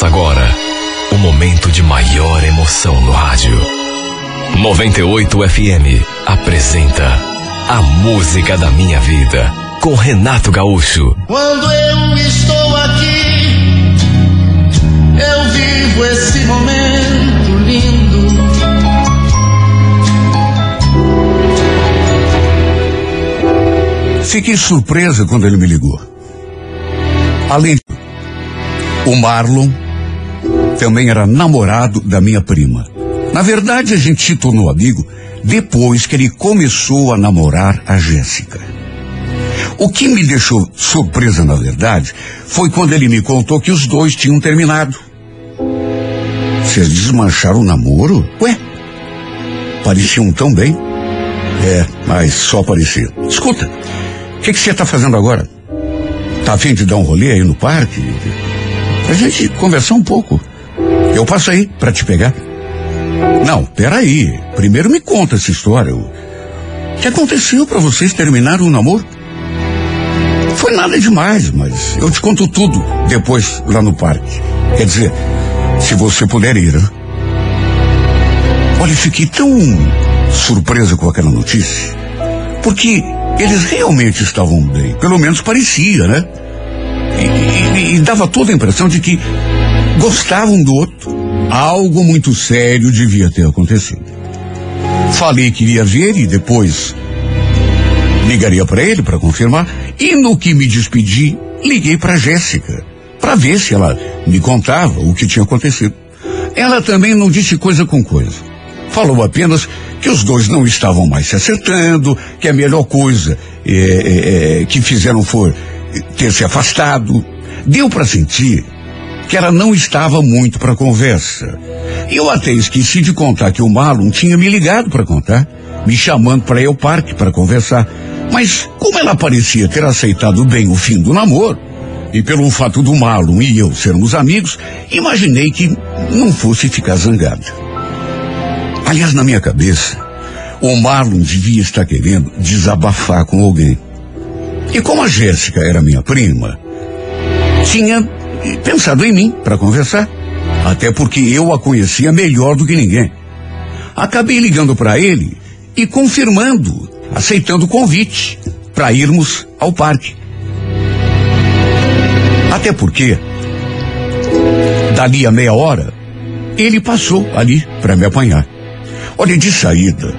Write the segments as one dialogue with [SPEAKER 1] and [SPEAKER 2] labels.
[SPEAKER 1] Começa agora o momento de maior emoção no rádio. 98 FM apresenta A Música da Minha Vida com Renato Gaúcho.
[SPEAKER 2] Quando eu estou aqui, eu vivo esse momento lindo.
[SPEAKER 3] Fiquei surpresa quando ele me ligou. Além o Marlon também era namorado da minha prima. Na verdade, a gente se tornou amigo depois que ele começou a namorar a Jéssica. O que me deixou surpresa, na verdade, foi quando ele me contou que os dois tinham terminado. Vocês desmancharam o namoro? Ué, pareciam tão bem. É, mas só parecia. Escuta, o que você está fazendo agora? Tá afim de dar um rolê aí no parque? Pra gente conversar um pouco. Eu passo aí para te pegar. Não, peraí. Primeiro me conta essa história. O que aconteceu para vocês terminarem o namoro? Foi nada demais, mas eu te conto tudo depois lá no parque. Quer dizer, se você puder ir. Né? Olha, fiquei tão surpresa com aquela notícia. Porque eles realmente estavam bem. Pelo menos parecia, né? E, e, e dava toda a impressão de que gostavam do outro. Algo muito sério devia ter acontecido. Falei que iria ver e depois ligaria para ele para confirmar. E no que me despedi, liguei para Jéssica para ver se ela me contava o que tinha acontecido. Ela também não disse coisa com coisa. Falou apenas que os dois não estavam mais se acertando, que a melhor coisa é, é, que fizeram foi ter se afastado. Deu para sentir que ela não estava muito para conversa. Eu até esqueci de contar que o Marlon tinha me ligado para contar, me chamando para ir ao parque para conversar. Mas como ela parecia ter aceitado bem o fim do namoro, e pelo fato do Marlon e eu sermos amigos, imaginei que não fosse ficar zangada. Aliás, na minha cabeça, o Marlon devia estar querendo desabafar com alguém. E como a Jéssica era minha prima, tinha pensado em mim para conversar. Até porque eu a conhecia melhor do que ninguém. Acabei ligando para ele e confirmando, aceitando o convite para irmos ao parque. Até porque, dali a meia hora, ele passou ali para me apanhar. Olha, de saída,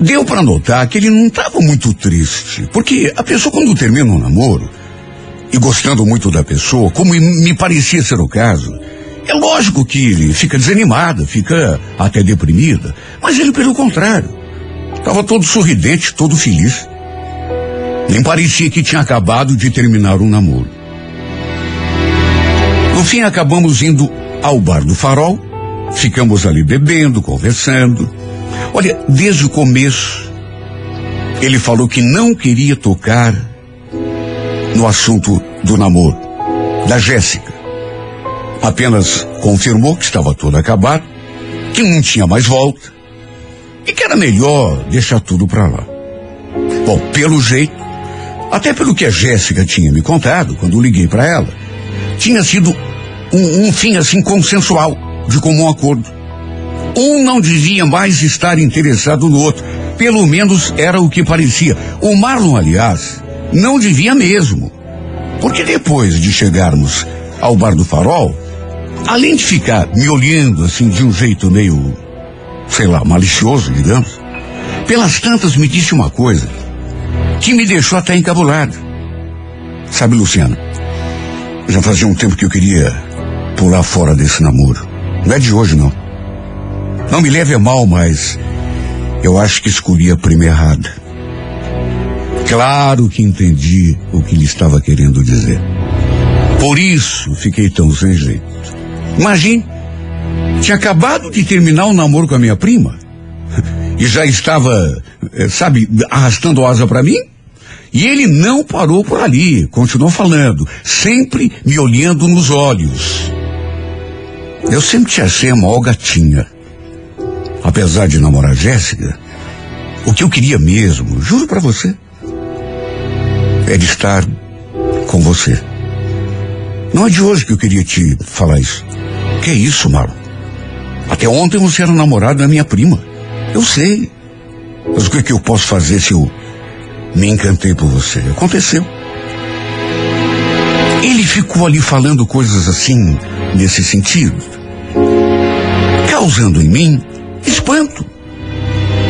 [SPEAKER 3] deu para notar que ele não estava muito triste, porque a pessoa quando termina um namoro e gostando muito da pessoa, como me parecia ser o caso, é lógico que ele fica desanimada, fica até deprimida, mas ele pelo contrário, estava todo sorridente, todo feliz. Nem parecia que tinha acabado de terminar um namoro. No fim, acabamos indo ao bar do Farol, ficamos ali bebendo, conversando. Olha, desde o começo, ele falou que não queria tocar no assunto do namoro, da Jéssica. Apenas confirmou que estava tudo acabado, que não tinha mais volta e que era melhor deixar tudo para lá. Bom, pelo jeito, até pelo que a Jéssica tinha me contado quando liguei para ela, tinha sido um, um fim assim consensual, de comum acordo. Um não devia mais estar interessado no outro. Pelo menos era o que parecia. O Marlon, aliás, não devia mesmo. Porque depois de chegarmos ao Bar do Farol, além de ficar me olhando assim de um jeito meio, sei lá, malicioso, digamos, pelas tantas me disse uma coisa que me deixou até encabulado. Sabe, Luciana, já fazia um tempo que eu queria pular fora desse namoro. Não é de hoje, não. Não me leve a mal, mas eu acho que escolhi a prima errada. Claro que entendi o que ele estava querendo dizer. Por isso fiquei tão sem jeito. Imagine, tinha acabado de terminar o namoro com a minha prima e já estava, eh, sabe, arrastando asa para mim. E ele não parou por ali, continuou falando, sempre me olhando nos olhos. Eu sempre te achei a maior gatinha. Apesar de namorar Jéssica, o que eu queria mesmo, juro para você, é de estar com você. Não é de hoje que eu queria te falar isso. Que é isso, Marlon? Até ontem você era namorado da minha prima. Eu sei. Mas o que, que eu posso fazer se eu me encantei por você? Aconteceu. Ele ficou ali falando coisas assim, nesse sentido, causando em mim espanto.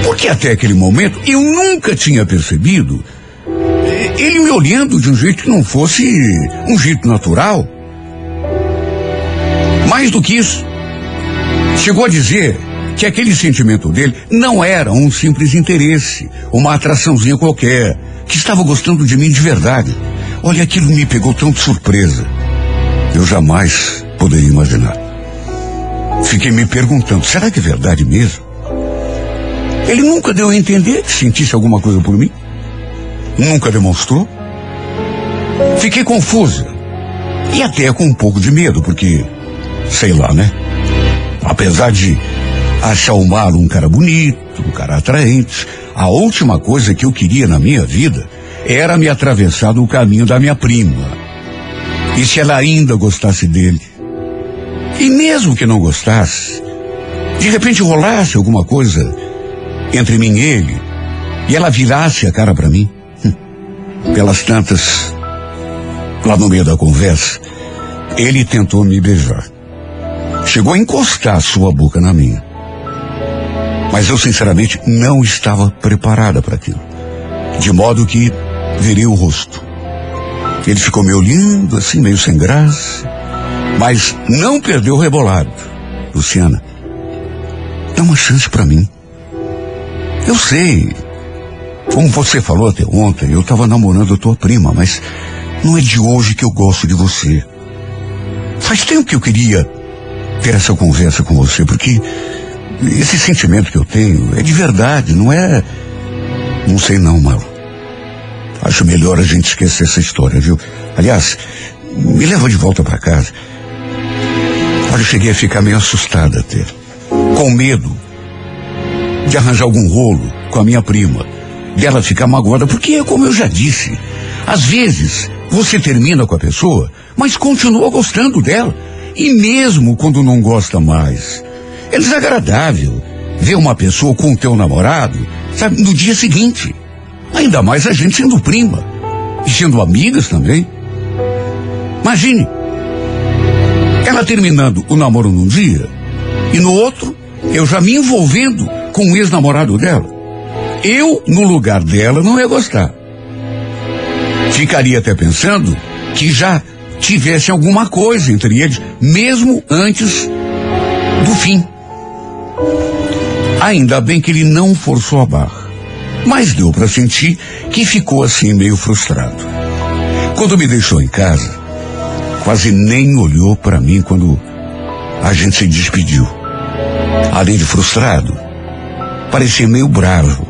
[SPEAKER 3] Porque até aquele momento eu nunca tinha percebido ele me olhando de um jeito que não fosse um jeito natural. Mais do que isso, chegou a dizer que aquele sentimento dele não era um simples interesse, uma atraçãozinha qualquer, que estava gostando de mim de verdade. Olha, aquilo me pegou tão de surpresa. Eu jamais poderia imaginar. Fiquei me perguntando, será que é verdade mesmo? Ele nunca deu a entender que sentisse alguma coisa por mim? Nunca demonstrou? Fiquei confusa. E até com um pouco de medo, porque, sei lá, né? Apesar de achar o Malo um cara bonito, um cara atraente, a última coisa que eu queria na minha vida era me atravessar no caminho da minha prima. E se ela ainda gostasse dele? E mesmo que não gostasse, de repente rolasse alguma coisa entre mim e ele, e ela virasse a cara para mim. Pelas tantas, lá no meio da conversa, ele tentou me beijar. Chegou a encostar sua boca na minha. Mas eu, sinceramente, não estava preparada para aquilo. De modo que virei o rosto. Ele ficou me olhando, assim, meio sem graça, mas não perdeu o rebolado. Luciana, é uma chance para mim. Eu sei. Como você falou até ontem, eu estava namorando a tua prima, mas não é de hoje que eu gosto de você. Faz tempo que eu queria ter essa conversa com você, porque esse sentimento que eu tenho é de verdade, não é. Não sei não, Mauro. Acho melhor a gente esquecer essa história, viu? Aliás, me leva de volta para casa. Olha, eu cheguei a ficar meio assustada até. Com medo de arranjar algum rolo com a minha prima. Dela ficar magoada, porque é como eu já disse. Às vezes, você termina com a pessoa, mas continua gostando dela. E mesmo quando não gosta mais, é desagradável ver uma pessoa com o teu namorado, sabe, no dia seguinte. Ainda mais a gente sendo prima. E sendo amigas também. Imagine. Ela terminando o namoro num dia e no outro eu já me envolvendo com o ex-namorado dela. Eu, no lugar dela, não ia gostar. Ficaria até pensando que já tivesse alguma coisa entre eles, mesmo antes do fim. Ainda bem que ele não forçou a barra mas deu para sentir que ficou assim meio frustrado. Quando me deixou em casa, quase nem olhou para mim quando a gente se despediu. Além de frustrado, parecia meio bravo.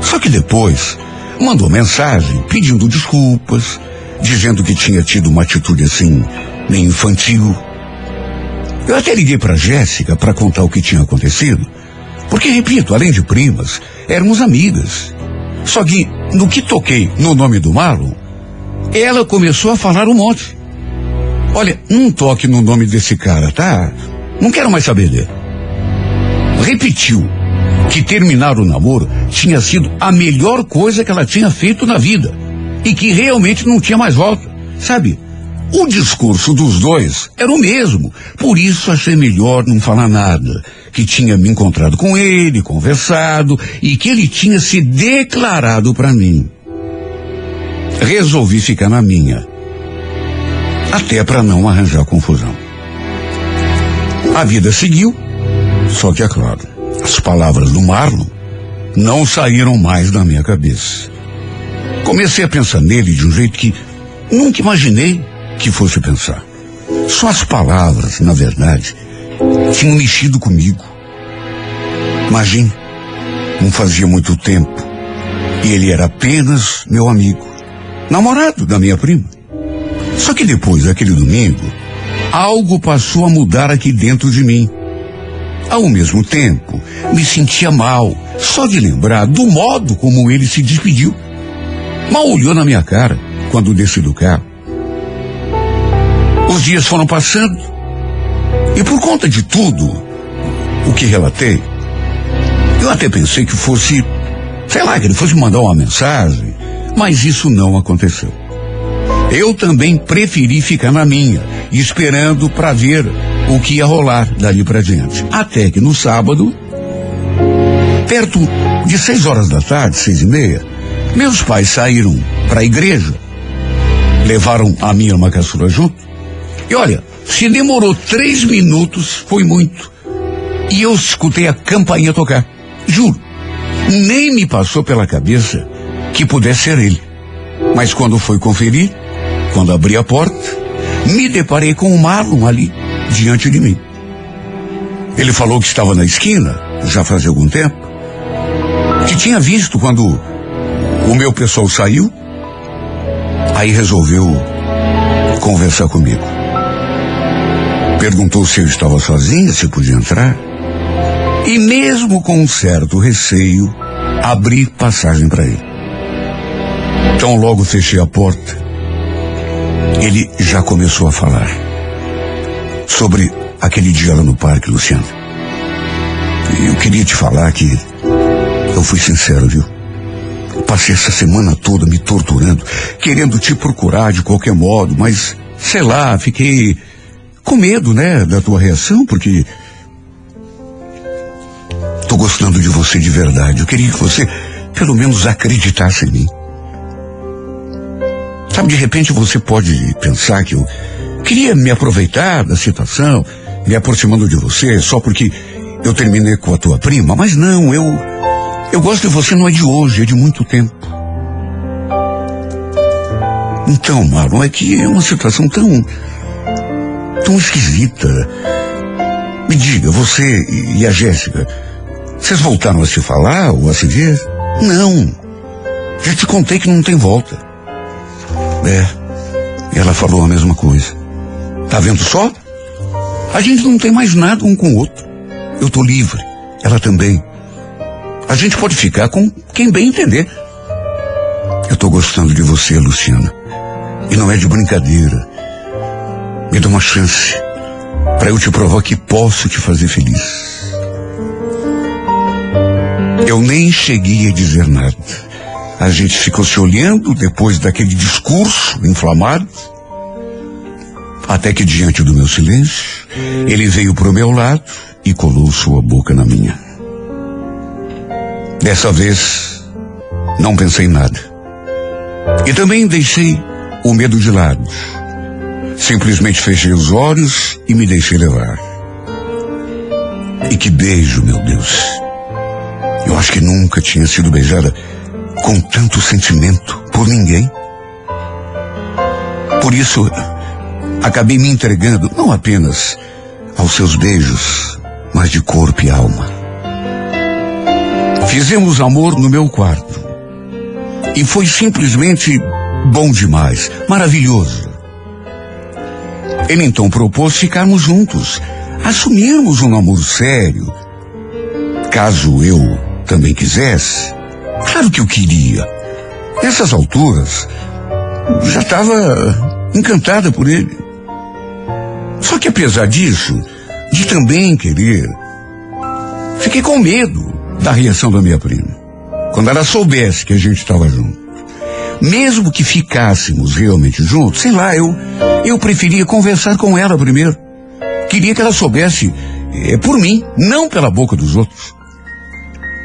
[SPEAKER 3] Só que depois mandou mensagem pedindo desculpas, dizendo que tinha tido uma atitude assim, meio infantil. Eu até liguei para Jéssica para contar o que tinha acontecido, porque, repito, além de primas, éramos amigas. Só que, no que toquei no nome do Marlon, ela começou a falar um monte. Olha, não toque no nome desse cara, tá? Não quero mais saber dele. Repetiu que terminar o namoro tinha sido a melhor coisa que ela tinha feito na vida. E que realmente não tinha mais volta. Sabe? O discurso dos dois era o mesmo. Por isso achei melhor não falar nada. Que tinha me encontrado com ele, conversado e que ele tinha se declarado para mim. Resolvi ficar na minha. Até para não arranjar confusão. A vida seguiu, só que é claro, as palavras do Marlon não saíram mais da minha cabeça. Comecei a pensar nele de um jeito que nunca imaginei que fosse pensar. Só as palavras, na verdade, tinham mexido comigo. Imagine, não fazia muito tempo. E ele era apenas meu amigo, namorado da minha prima. Só que depois daquele domingo, algo passou a mudar aqui dentro de mim. Ao mesmo tempo, me sentia mal, só de lembrar do modo como ele se despediu. Mal olhou na minha cara quando desci do carro. Os dias foram passando e por conta de tudo o que relatei, eu até pensei que fosse, sei lá, que ele fosse mandar uma mensagem, mas isso não aconteceu. Eu também preferi ficar na minha, esperando para ver o que ia rolar dali para diante. Até que no sábado, perto de seis horas da tarde, seis e meia, meus pais saíram para a igreja, levaram a minha caçula junto. E olha, se demorou três minutos, foi muito. E eu escutei a campainha tocar. Juro. Nem me passou pela cabeça que pudesse ser ele. Mas quando foi conferir, quando abri a porta, me deparei com o Marlon ali, diante de mim. Ele falou que estava na esquina, já fazia algum tempo, que tinha visto quando o meu pessoal saiu, aí resolveu conversar comigo. Perguntou se eu estava sozinha, se podia entrar. E mesmo com um certo receio, abri passagem para ele. Então logo fechei a porta. Ele já começou a falar sobre aquele dia lá no parque, Luciano. Eu queria te falar que eu fui sincero, viu? Passei essa semana toda me torturando, querendo te procurar de qualquer modo, mas sei lá, fiquei com medo, né, da tua reação, porque tô gostando de você de verdade. Eu queria que você pelo menos acreditasse em mim. Sabe, de repente você pode pensar que eu queria me aproveitar da situação, me aproximando de você só porque eu terminei com a tua prima, mas não, eu eu gosto de você não é de hoje, é de muito tempo. Então, Marlon, é que é uma situação tão tão esquisita. Me diga, você e a Jéssica, vocês voltaram a se falar ou a se ver? Não. Já te contei que não tem volta. É. Ela falou a mesma coisa. Tá vendo só? A gente não tem mais nada um com o outro. Eu tô livre. Ela também. A gente pode ficar com quem bem entender. Eu tô gostando de você, Luciana. E não é de brincadeira. Me dá uma chance para eu te provar que posso te fazer feliz. Eu nem cheguei a dizer nada. A gente ficou se olhando depois daquele discurso inflamado. Até que diante do meu silêncio, ele veio para o meu lado e colou sua boca na minha. Dessa vez, não pensei nada. E também deixei o medo de lado. Simplesmente fechei os olhos e me deixei levar. E que beijo, meu Deus. Eu acho que nunca tinha sido beijada com tanto sentimento por ninguém. Por isso, acabei me entregando não apenas aos seus beijos, mas de corpo e alma. Fizemos amor no meu quarto. E foi simplesmente bom demais, maravilhoso. Ele então propôs ficarmos juntos, assumirmos um namoro sério. Caso eu também quisesse, claro que eu queria. Nessas alturas, já estava encantada por ele. Só que apesar disso, de também querer, fiquei com medo da reação da minha prima. Quando ela soubesse que a gente estava junto. Mesmo que ficássemos realmente juntos, sei lá, eu, eu preferia conversar com ela primeiro. Queria que ela soubesse é, por mim, não pela boca dos outros.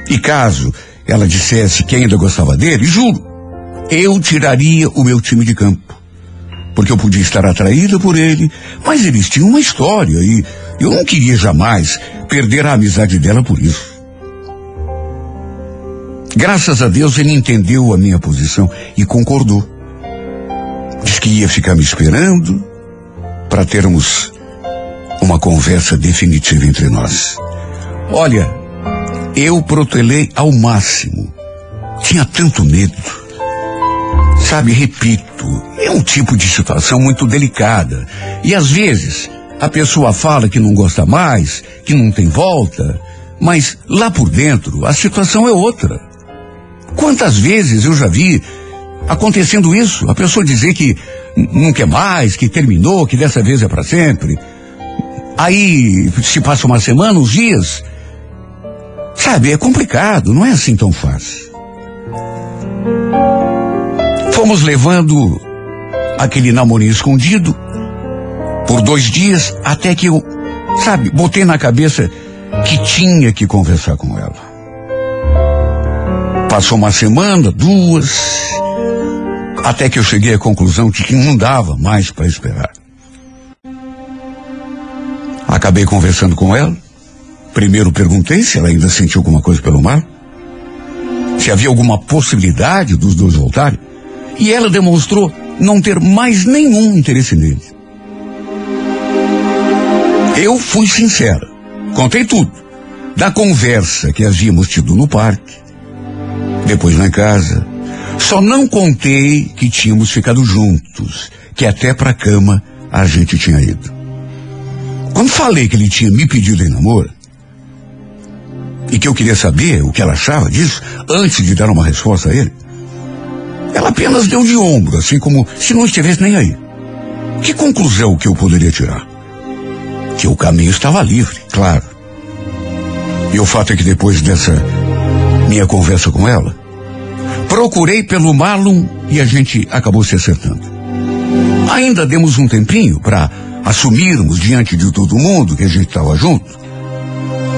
[SPEAKER 3] E caso ela dissesse que ainda gostava dele, juro, eu tiraria o meu time de campo. Porque eu podia estar atraída por ele, mas eles tinham uma história e eu não queria jamais perder a amizade dela por isso. Graças a Deus ele entendeu a minha posição e concordou. Diz que ia ficar me esperando para termos uma conversa definitiva entre nós. Olha, eu protelei ao máximo. Tinha tanto medo. Sabe, repito, é um tipo de situação muito delicada. E às vezes a pessoa fala que não gosta mais, que não tem volta, mas lá por dentro a situação é outra. Quantas vezes eu já vi acontecendo isso? A pessoa dizer que não quer mais, que terminou, que dessa vez é para sempre. Aí se passa uma semana, uns dias. Sabe, é complicado, não é assim tão fácil. Fomos levando aquele namorinho escondido por dois dias até que eu, sabe, botei na cabeça que tinha que conversar com ela. Passou uma semana, duas, até que eu cheguei à conclusão de que não dava mais para esperar. Acabei conversando com ela. Primeiro perguntei se ela ainda sentia alguma coisa pelo mar. Se havia alguma possibilidade dos dois voltarem. E ela demonstrou não ter mais nenhum interesse nele. Eu fui sincera. Contei tudo. Da conversa que havíamos tido no parque, depois na casa. Só não contei que tínhamos ficado juntos, que até para cama a gente tinha ido. Quando falei que ele tinha me pedido em namoro, e que eu queria saber o que ela achava disso, antes de dar uma resposta a ele, ela apenas deu de ombro, assim como se não estivesse nem aí. Que conclusão que eu poderia tirar? Que o caminho estava livre, claro. E o fato é que depois dessa minha conversa com ela, procurei pelo Marlon e a gente acabou se acertando. Ainda demos um tempinho para assumirmos diante de todo mundo que a gente estava junto.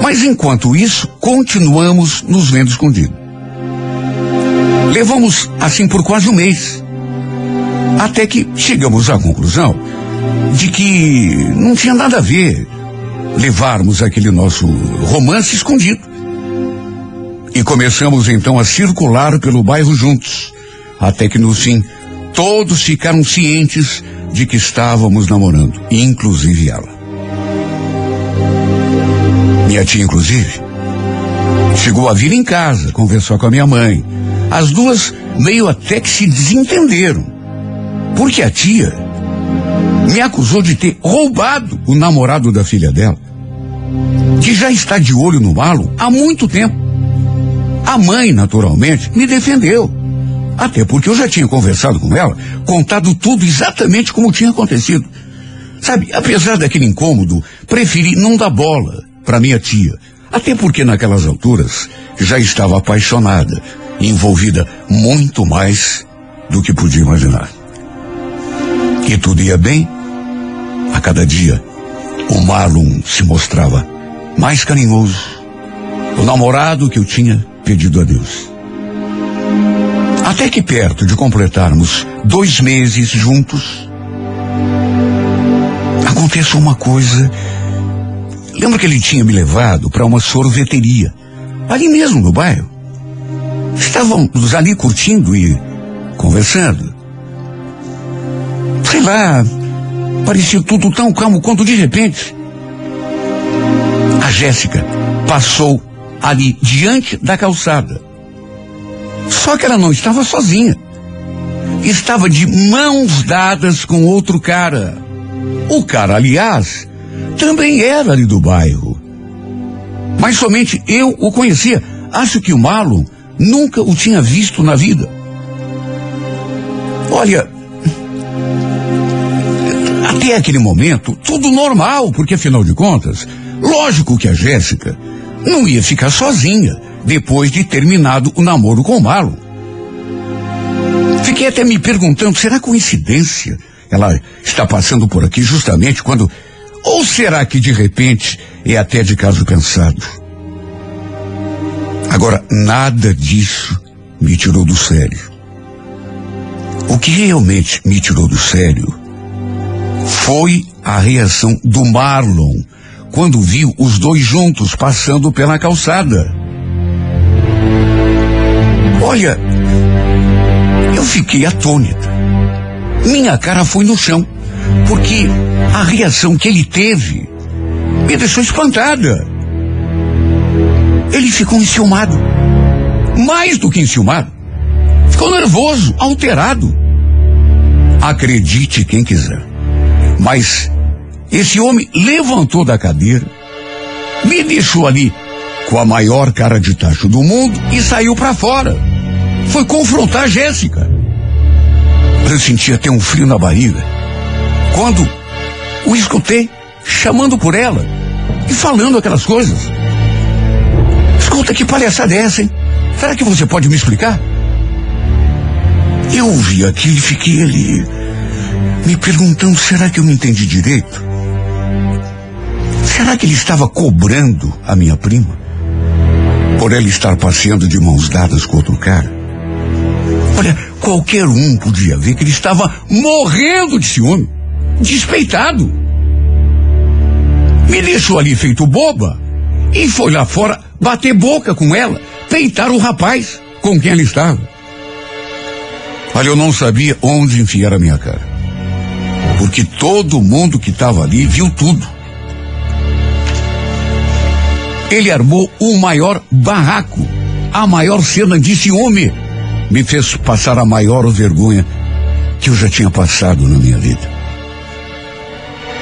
[SPEAKER 3] Mas enquanto isso, continuamos nos vendo escondidos. Levamos assim por quase um mês. Até que chegamos à conclusão de que não tinha nada a ver levarmos aquele nosso romance escondido. E começamos então a circular pelo bairro juntos. Até que no fim, todos ficaram cientes de que estávamos namorando, inclusive ela. Minha tia, inclusive, chegou a vir em casa conversar com a minha mãe. As duas meio até que se desentenderam. Porque a tia me acusou de ter roubado o namorado da filha dela, que já está de olho no malo há muito tempo. A mãe, naturalmente, me defendeu. Até porque eu já tinha conversado com ela, contado tudo exatamente como tinha acontecido. Sabe, apesar daquele incômodo, preferi não dar bola para minha tia. Até porque naquelas alturas já estava apaixonada envolvida muito mais do que podia imaginar. E tudo ia bem. A cada dia, o Marlon se mostrava mais carinhoso. O namorado que eu tinha pedido a Deus. Até que perto de completarmos dois meses juntos, aconteceu uma coisa. Lembra que ele tinha me levado para uma sorveteria, ali mesmo no bairro? Estávamos ali curtindo e conversando. Sei lá, parecia tudo tão calmo quando de repente a Jéssica passou ali diante da calçada. Só que ela não estava sozinha. Estava de mãos dadas com outro cara. O cara, aliás, também era ali do bairro. Mas somente eu o conhecia. Acho que o Marlon Nunca o tinha visto na vida. Olha, até aquele momento, tudo normal, porque afinal de contas, lógico que a Jéssica não ia ficar sozinha depois de terminado o namoro com o Marlon. Fiquei até me perguntando, será coincidência? Ela está passando por aqui justamente quando. Ou será que de repente é até de caso pensado? Agora, nada disso me tirou do sério. O que realmente me tirou do sério foi a reação do Marlon quando viu os dois juntos passando pela calçada. Olha, eu fiquei atônita. Minha cara foi no chão, porque a reação que ele teve me deixou espantada. Ele ficou enciumado. Mais do que enciumado. Ficou nervoso, alterado. Acredite quem quiser. Mas esse homem levantou da cadeira, me deixou ali com a maior cara de tacho do mundo e saiu para fora. Foi confrontar a Jéssica. Eu senti até um frio na barriga. Quando o escutei chamando por ela e falando aquelas coisas. Escuta, que palhaçada é essa, hein? Será que você pode me explicar? Eu ouvi aquilo e fiquei ali, me perguntando: será que eu me entendi direito? Será que ele estava cobrando a minha prima? Por ela estar passeando de mãos dadas com outro cara? Olha, qualquer um podia ver que ele estava morrendo de ciúme, despeitado. Me deixou ali feito boba e foi lá fora bater boca com ela, peitar o rapaz com quem ela estava. Olha, eu não sabia onde enfiar a minha cara. Porque todo mundo que estava ali viu tudo. Ele armou o maior barraco, a maior cena de ciúme. Me fez passar a maior vergonha que eu já tinha passado na minha vida.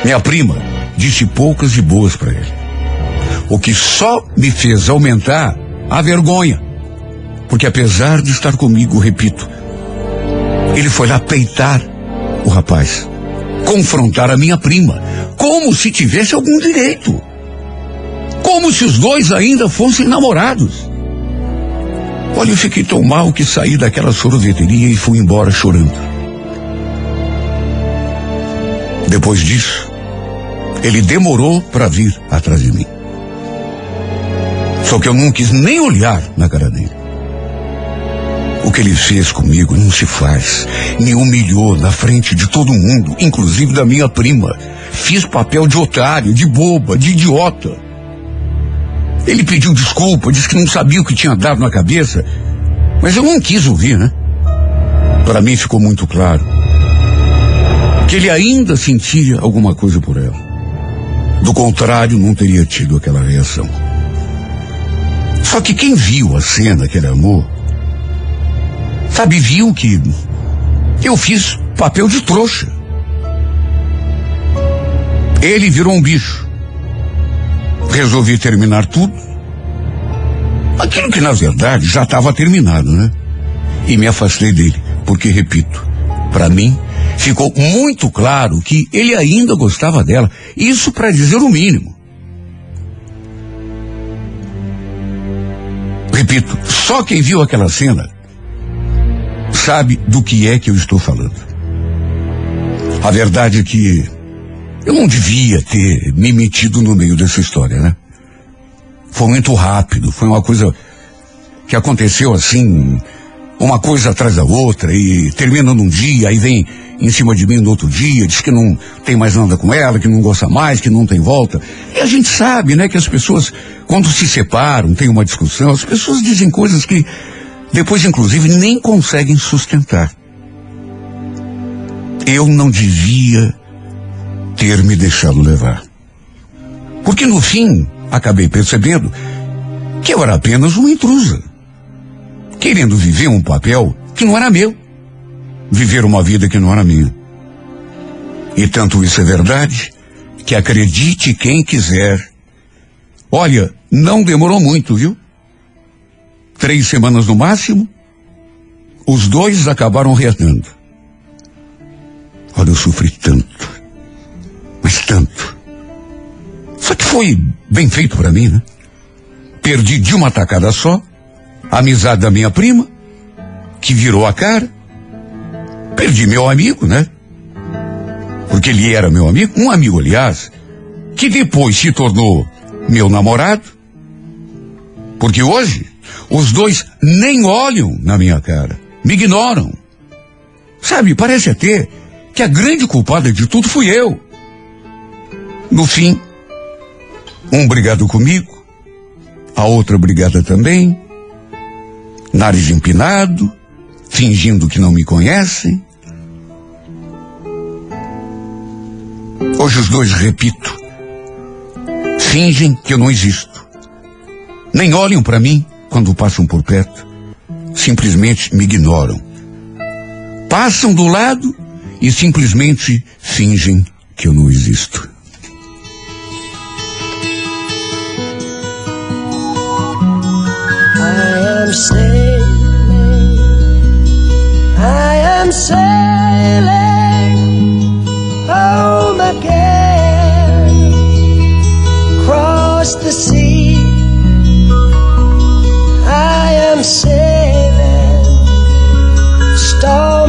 [SPEAKER 3] Minha prima disse poucas e boas para ele. O que só me fez aumentar a vergonha. Porque apesar de estar comigo, repito, ele foi lá peitar o rapaz, confrontar a minha prima, como se tivesse algum direito. Como se os dois ainda fossem namorados. Olha, eu fiquei tão mal que saí daquela sorveteria e fui embora chorando. Depois disso, ele demorou para vir atrás de mim. Só que eu não quis nem olhar na cara dele. O que ele fez comigo não se faz. Me humilhou na frente de todo mundo, inclusive da minha prima. Fiz papel de otário, de boba, de idiota. Ele pediu desculpa, disse que não sabia o que tinha dado na cabeça. Mas eu não quis ouvir, né? Para mim ficou muito claro que ele ainda sentia alguma coisa por ela. Do contrário, não teria tido aquela reação. Só que quem viu a cena que ele amou, sabe, viu que eu fiz papel de trouxa. Ele virou um bicho. Resolvi terminar tudo. Aquilo que na verdade já estava terminado, né? E me afastei dele, porque repito, para mim ficou muito claro que ele ainda gostava dela. Isso para dizer o mínimo. Repito, só quem viu aquela cena sabe do que é que eu estou falando. A verdade é que eu não devia ter me metido no meio dessa história, né? Foi muito rápido, foi uma coisa que aconteceu assim, uma coisa atrás da outra, e termina num dia, aí vem em cima de mim no outro dia, diz que não tem mais nada com ela, que não gosta mais, que não tem volta. E a gente sabe, né, que as pessoas, quando se separam, tem uma discussão, as pessoas dizem coisas que depois, inclusive, nem conseguem sustentar. Eu não devia ter me deixado levar. Porque no fim, acabei percebendo que eu era apenas uma intrusa, querendo viver um papel que não era meu viver uma vida que não era minha. E tanto isso é verdade, que acredite quem quiser. Olha, não demorou muito, viu? Três semanas no máximo, os dois acabaram reatando. Olha, eu sofri tanto, mas tanto. Só que foi bem feito para mim, né? Perdi de uma tacada só a amizade da minha prima, que virou a cara, Perdi meu amigo, né? Porque ele era meu amigo, um amigo, aliás, que depois se tornou meu namorado. Porque hoje, os dois nem olham na minha cara, me ignoram. Sabe, parece até que a grande culpada de tudo fui eu. No fim, um brigado comigo, a outra brigada também, nariz empinado, fingindo que não me conhecem. Hoje os dois, repito, fingem que eu não existo. Nem olham para mim quando passam por perto. Simplesmente me ignoram. Passam do lado e simplesmente fingem que eu não existo. I am sailing, I am
[SPEAKER 4] sailing sailing stormy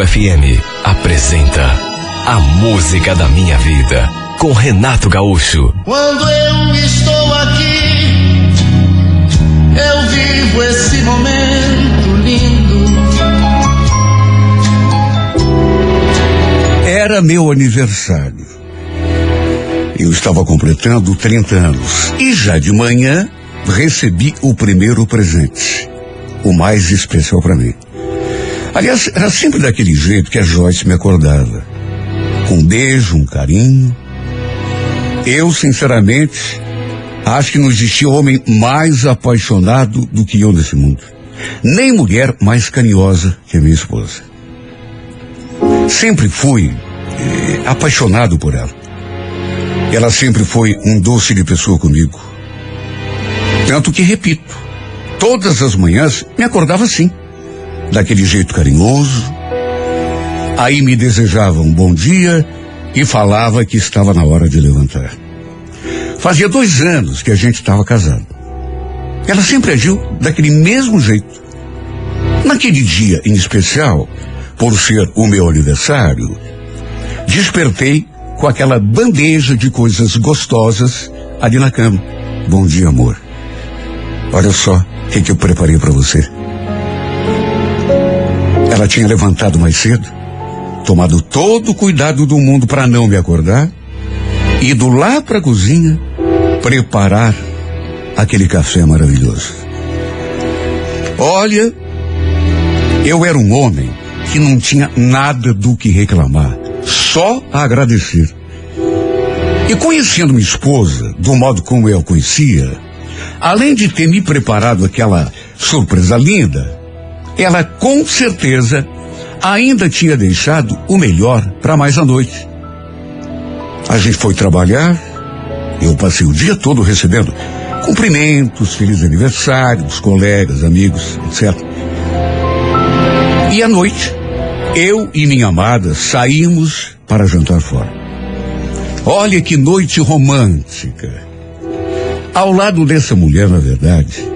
[SPEAKER 1] FM apresenta A Música da Minha Vida com Renato Gaúcho.
[SPEAKER 2] Quando eu estou aqui, eu vivo esse momento lindo.
[SPEAKER 3] Era meu aniversário. Eu estava completando 30 anos. E já de manhã recebi o primeiro presente. O mais especial para mim. Aliás, era sempre daquele jeito que a Joyce me acordava. Com um beijo, um carinho. Eu, sinceramente, acho que não existia homem mais apaixonado do que eu nesse mundo. Nem mulher mais carinhosa que a minha esposa. Sempre fui eh, apaixonado por ela. Ela sempre foi um doce de pessoa comigo. Tanto que, repito, todas as manhãs me acordava assim, daquele jeito carinhoso. Aí me desejava um bom dia e falava que estava na hora de levantar. Fazia dois anos que a gente estava casado. Ela sempre agiu daquele mesmo jeito. Naquele dia em especial, por ser o meu aniversário, despertei com aquela bandeja de coisas gostosas ali na cama. Bom dia, amor. Olha só o que, que eu preparei para você. Ela tinha levantado mais cedo, tomado todo o cuidado do mundo para não me acordar, ido lá para a cozinha preparar aquele café maravilhoso. Olha, eu era um homem que não tinha nada do que reclamar, só agradecer. E conhecendo minha esposa, do modo como eu a conhecia, além de ter me preparado aquela surpresa linda, ela com certeza ainda tinha deixado o melhor para mais à noite. A gente foi trabalhar, eu passei o dia todo recebendo cumprimentos, feliz aniversário colegas, amigos, etc. E à noite, Eu e minha amada saímos para jantar fora. Olha que noite romântica. Ao lado dessa mulher, na verdade,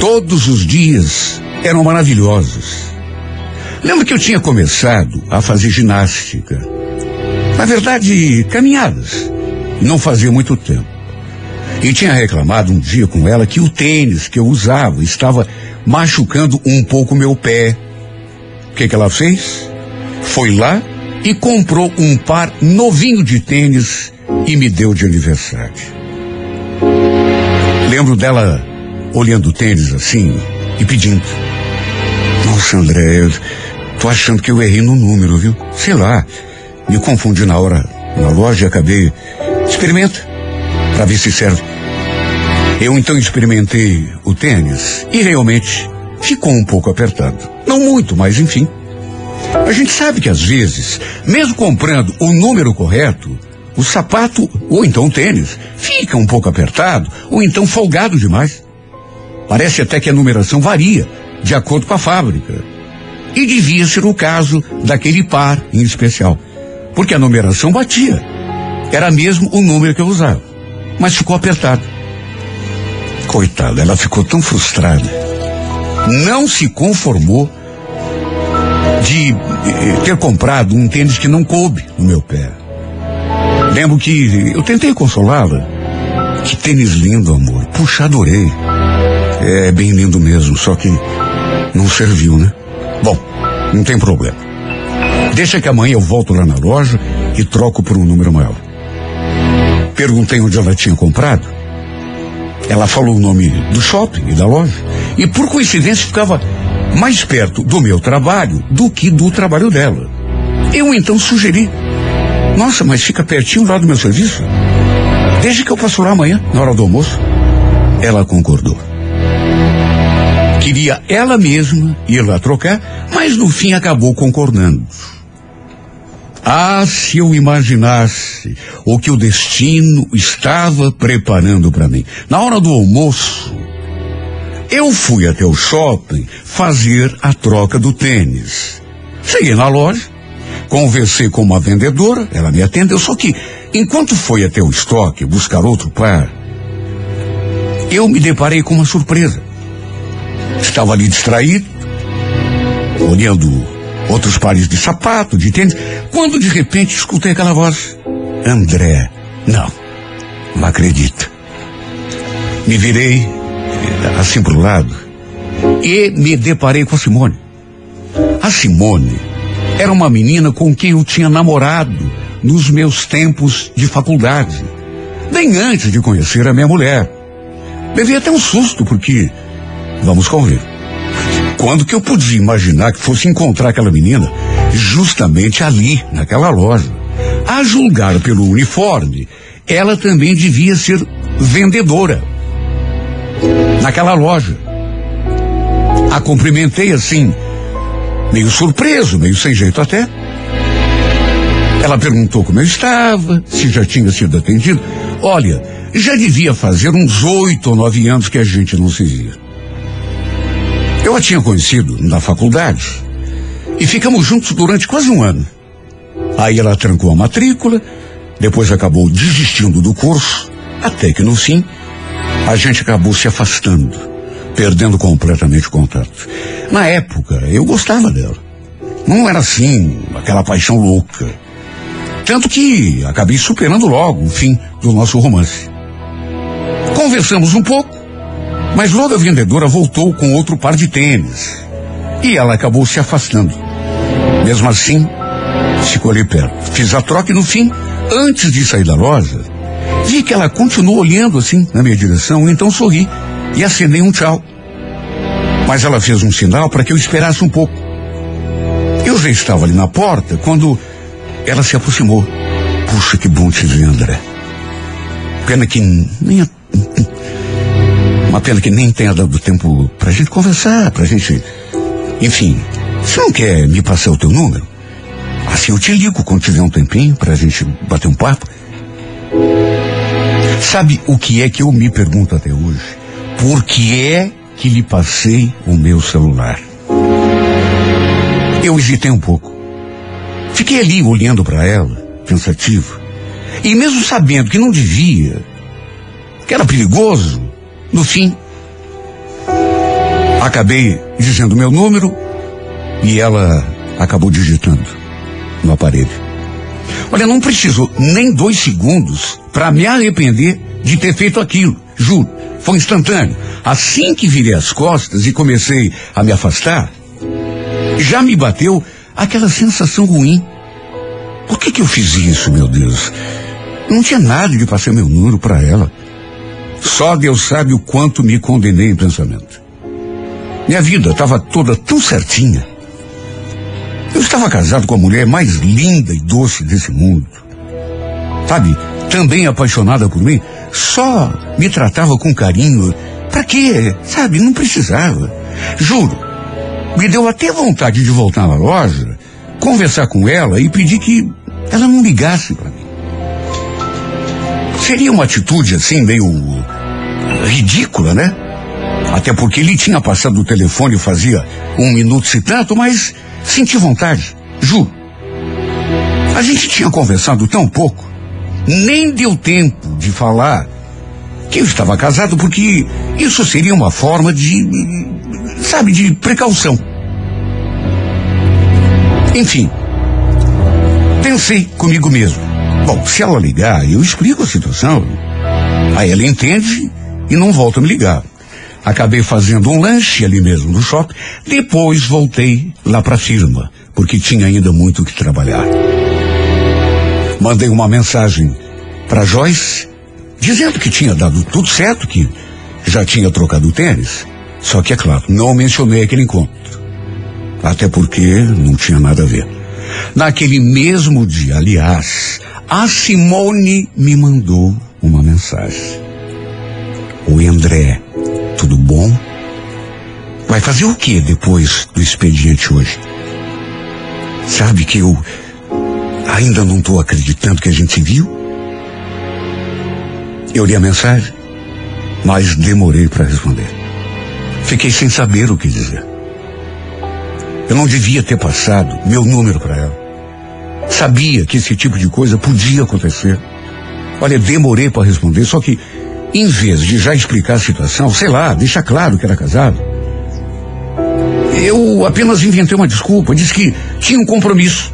[SPEAKER 3] todos os dias eram maravilhosos. Lembro que eu tinha começado a fazer ginástica. Na verdade, caminhadas. Não fazia muito tempo. E tinha reclamado um dia com ela que o tênis que eu usava estava machucando um pouco meu pé. O que, que ela fez? Foi lá e comprou um par novinho de tênis e me deu de aniversário. Lembro dela olhando o tênis assim e pedindo. Nossa, André, eu tô achando que eu errei no número, viu? Sei lá, me confundi na hora na loja e acabei. Experimenta, para ver se serve. Eu então experimentei o tênis e realmente ficou um pouco apertado. Não muito, mas enfim. A gente sabe que às vezes, mesmo comprando o número correto, o sapato ou então o tênis fica um pouco apertado ou então folgado demais. Parece até que a numeração varia de acordo com a fábrica. E devia ser o caso daquele par em especial, porque a numeração batia. Era mesmo o número que eu usava, mas ficou apertado. Coitada, ela ficou tão frustrada. Não se conformou de eh, ter comprado um tênis que não coube no meu pé. Lembro que eu tentei consolá-la. Que tênis lindo, amor. Puxa, adorei. É bem lindo mesmo, só que não serviu, né? Bom, não tem problema. Deixa que amanhã eu volto lá na loja e troco por um número maior. Perguntei onde ela tinha comprado. Ela falou o nome do shopping e da loja. E por coincidência ficava mais perto do meu trabalho do que do trabalho dela. Eu então sugeri. Nossa, mas fica pertinho lá do meu serviço. Desde que eu passo lá amanhã, na hora do almoço. Ela concordou. Queria ela mesma ir lá trocar, mas no fim acabou concordando. Ah, se eu imaginasse o que o destino estava preparando para mim. Na hora do almoço, eu fui até o shopping fazer a troca do tênis. Cheguei na loja, conversei com uma vendedora, ela me atendeu, só que enquanto foi até o estoque buscar outro par, eu me deparei com uma surpresa. Estava ali distraído, olhando outros pares de sapato, de tênis, quando de repente escutei aquela voz. André, não, não acredito. Me virei assim para o lado e me deparei com a Simone. A Simone era uma menina com quem eu tinha namorado nos meus tempos de faculdade, bem antes de conhecer a minha mulher. Levei até um susto porque, vamos convir, quando que eu podia imaginar que fosse encontrar aquela menina justamente ali, naquela loja? A julgar pelo uniforme, ela também devia ser vendedora naquela loja. A cumprimentei assim, meio surpreso, meio sem jeito até. Ela perguntou como eu estava, se já tinha sido atendido. Olha, já devia fazer uns oito ou nove anos que a gente não se via. Eu a tinha conhecido na faculdade e ficamos juntos durante quase um ano. Aí ela trancou a matrícula, depois acabou desistindo do curso, até que no fim a gente acabou se afastando, perdendo completamente o contato. Na época, eu gostava dela. Não era assim, aquela paixão louca. Tanto que acabei superando logo o fim do nosso romance. Conversamos um pouco, mas logo a vendedora voltou com outro par de tênis. E ela acabou se afastando. Mesmo assim, ficou perto. Fiz a troca e no fim, antes de sair da loja, vi que ela continuou olhando assim na minha direção, então sorri e acenei um tchau. Mas ela fez um sinal para que eu esperasse um pouco. Eu já estava ali na porta quando ela se aproximou. Puxa, que bom te ver, André. Pena que nem. Uma pena que nem tenha dado tempo pra gente conversar, pra gente. Enfim, você não quer me passar o teu número? Assim eu te ligo quando tiver um tempinho pra gente bater um papo. Sabe o que é que eu me pergunto até hoje? Por que é que lhe passei o meu celular? Eu hesitei um pouco. Fiquei ali olhando para ela, pensativo. E mesmo sabendo que não devia, que era perigoso, no fim, acabei dizendo meu número e ela acabou digitando no aparelho. Olha, não precisou nem dois segundos para me arrepender de ter feito aquilo, juro. Foi instantâneo. Assim que virei as costas e comecei a me afastar, já me bateu aquela sensação ruim. Por que que eu fiz isso, meu Deus? Não tinha nada de passar meu número para ela. Só Deus sabe o quanto me condenei em pensamento. Minha vida estava toda tão certinha. Eu estava casado com a mulher mais linda e doce desse mundo. Sabe, também apaixonada por mim, só me tratava com carinho. Pra quê? Sabe, não precisava. Juro, me deu até vontade de voltar na loja, conversar com ela e pedir que ela não ligasse para mim. Seria uma atitude assim meio ridícula, né? Até porque ele tinha passado o telefone fazia um minuto e tanto, mas senti vontade, juro. A gente tinha conversado tão pouco, nem deu tempo de falar que eu estava casado, porque isso seria uma forma de, sabe, de precaução. Enfim, pensei comigo mesmo. Bom, se ela ligar, eu explico a situação. Aí ela entende e não volta a me ligar. Acabei fazendo um lanche ali mesmo no shopping. Depois voltei lá para a firma, porque tinha ainda muito que trabalhar. Mandei uma mensagem para Joyce, dizendo que tinha dado tudo certo, que já tinha trocado o tênis. Só que, é claro, não mencionei aquele encontro. Até porque não tinha nada a ver. Naquele mesmo dia, aliás, a Simone me mandou uma mensagem. Oi, André, tudo bom? Vai fazer o que depois do expediente hoje? Sabe que eu ainda não estou acreditando que a gente viu? Eu li a mensagem, mas demorei para responder. Fiquei sem saber o que dizer. Eu não devia ter passado meu número para ela. Sabia que esse tipo de coisa podia acontecer. Olha, demorei para responder, só que em vez de já explicar a situação, sei lá, deixar claro que era casado, eu apenas inventei uma desculpa, disse que tinha um compromisso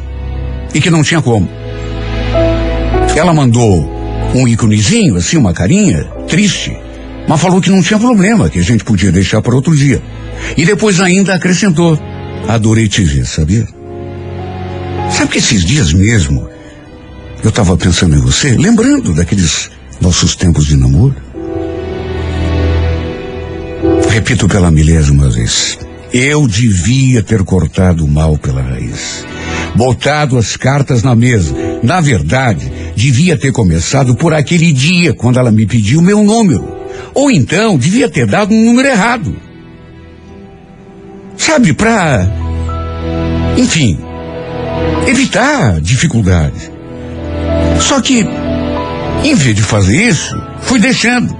[SPEAKER 3] e que não tinha como. Ela mandou um íconezinho, assim, uma carinha, triste, mas falou que não tinha problema, que a gente podia deixar para outro dia. E depois ainda acrescentou: Adorei te ver, sabia? Sabe que esses dias mesmo eu estava pensando em você, lembrando daqueles nossos tempos de namoro? Repito pela milésima vez. Eu devia ter cortado o mal pela raiz. Botado as cartas na mesa. Na verdade, devia ter começado por aquele dia, quando ela me pediu meu número. Ou então, devia ter dado um número errado. Sabe, pra. Enfim, evitar dificuldades. Só que, em vez de fazer isso, fui deixando.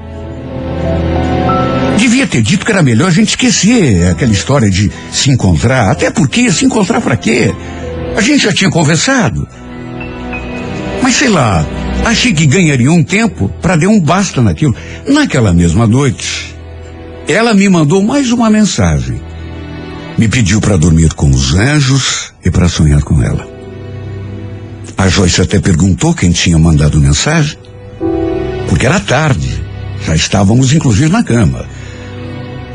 [SPEAKER 3] Devia ter dito que era melhor a gente esquecer aquela história de se encontrar. Até porque se encontrar para quê? A gente já tinha conversado. Mas sei lá, achei que ganharia um tempo para dar um basta naquilo. Naquela mesma noite, ela me mandou mais uma mensagem. Me pediu para dormir com os anjos e para sonhar com ela. A Joyce até perguntou quem tinha mandado mensagem, porque era tarde. Já estávamos, inclusive, na cama.